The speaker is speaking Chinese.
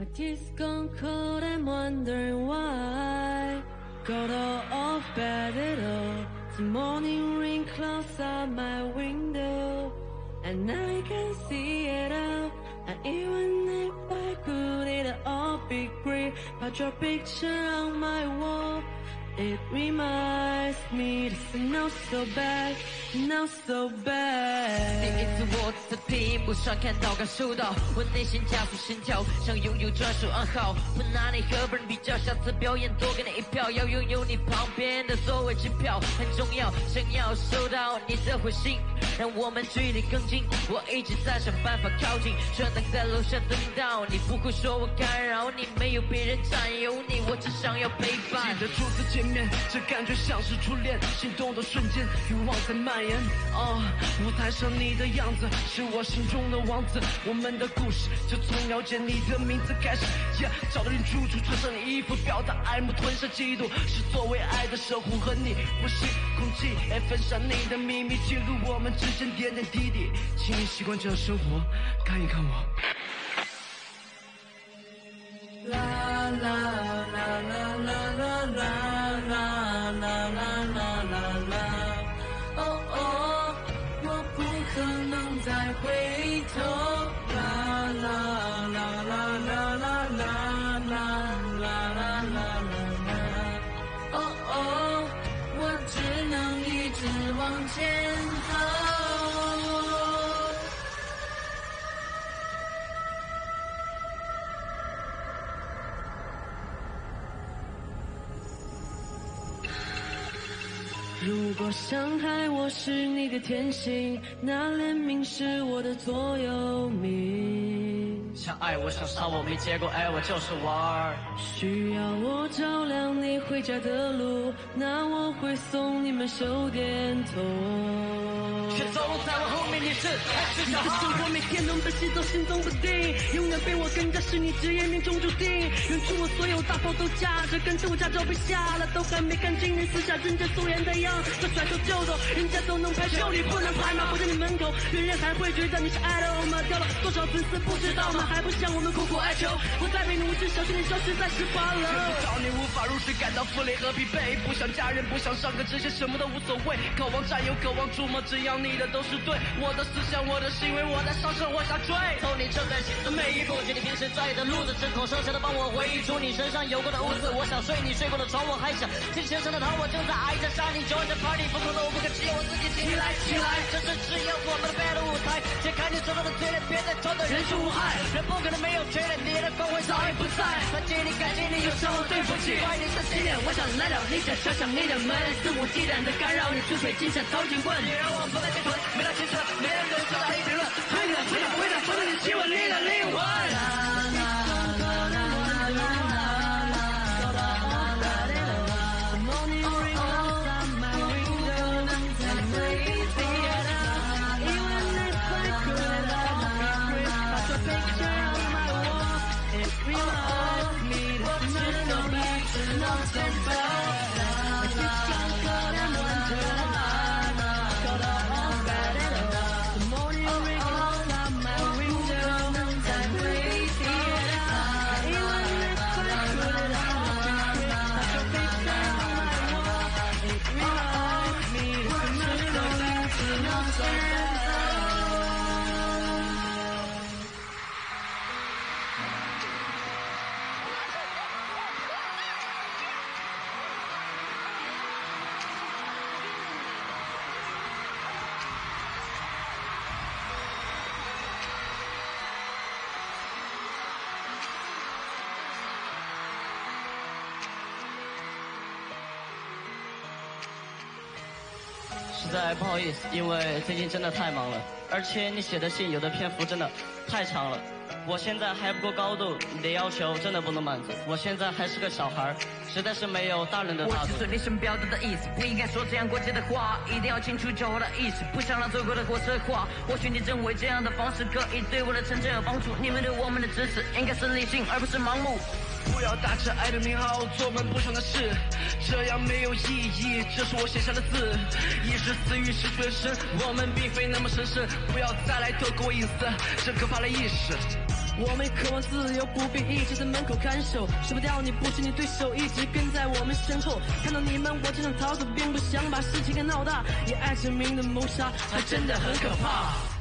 My teeth gone cold, I'm wondering why. Got out of bed at all. The morning rain clouds out my window. And I can see it all. And even if I could, it'd all be great. But your picture on my wall, it reminds me it's is not so bad, not so bad. It's what's the 在屏幕上看到，感受到我内心加速心跳，想拥有专属暗号。不拿你和别人比较，下次表演多给你一票，要拥有你旁边的座位机票很重要，想要收到你的回信，让我们距离更近。我一直在想办法靠近，却能在楼下等到你，不会说我干扰你，没有别人占有你，我只想要陪伴记。得初次见面，这感觉像是初恋，心动的瞬间，欲望在蔓延。啊，舞台上你的样子是我心中的王子，我们的故事就从了解你的名字开始。Yeah，找到人住处，穿上你衣服，表达爱慕，吞下嫉妒，是作为爱的守护，和你呼吸空气，哎，分享你的秘密，记录我们之间点点滴滴。请你习惯这样生活，看一看我。前走。如果伤害我是你的天性，那怜悯是我的座右铭。想爱我，想杀我，没结果，爱我就是玩儿。需要我照亮你回家的路，那我会送你们手电筒。却走在我后面，你是还是你的生活每天都被洗走，心动不定，永远被我跟着，是你职业命中注定。远处我所有大炮都架着，跟着我驾照被下了，都还没看清你私下真正素颜的样，就甩手就走，人家都能拍，就你不能拍吗？我在你门口，别人还会觉得你是爱了我吗？掉了多少粉丝不知道吗？还不向我们苦苦哀求，不再被奴役，小心你消失在十八楼。到你无法入睡，感到负累和疲惫，不想家人，不想上课，这些什么都无所谓，渴望占有，渴望触摸，只要你的都是对。我的思想，我的行为，我在上升，我想追。走你正在行的每一步，决定平时在的路子，只口剩下的帮我回忆出你身上有过的污渍。我想睡你睡过的床，我还想听先生的糖，我正在挨着杀你，就着 party，疯狂的我不可只有我自己起来起来，这是只有我们的 battle 舞台，手上的嘴里，别再装的人畜无害，人不可能没有缺点，你的光辉早已不在。感激你，感激你，有时候对不起，怪你的信念，我想来了你想，敲响你的门，肆无忌惮的干扰你出水金山掏金棍。你让我不再心存，没了青春，没人能找到黑评论，黑的黑的灰的，说的你亲吻你的灵魂。实在不好意思，因为最近真的太忙了，而且你写的信有的篇幅真的太长了，我现在还不够高度，你的要求真的不能满足。我现在还是个小孩儿，实在是没有大人的大度我是。你想表达的意思，不应该说这样过激的话，一定要清楚教我的意思，不想让走过的火车化。或许你认为这样的方式可以对我的成长有帮助，你们对我们的支持应该是理性而不是盲目。不要打着爱的名号做我们不想的事，这样没有意义。这是我写下的字，一是死于是全身，我们并非那么神圣。不要再来偷窥我隐私，这可怕的意识。我们渴望自由，不必一直在门口看守。甩不掉你，不是你对手，一直跟在我们身后。看到你们，我就想逃走，并不想把事情给闹大。以爱之名的谋杀，还真的很可怕。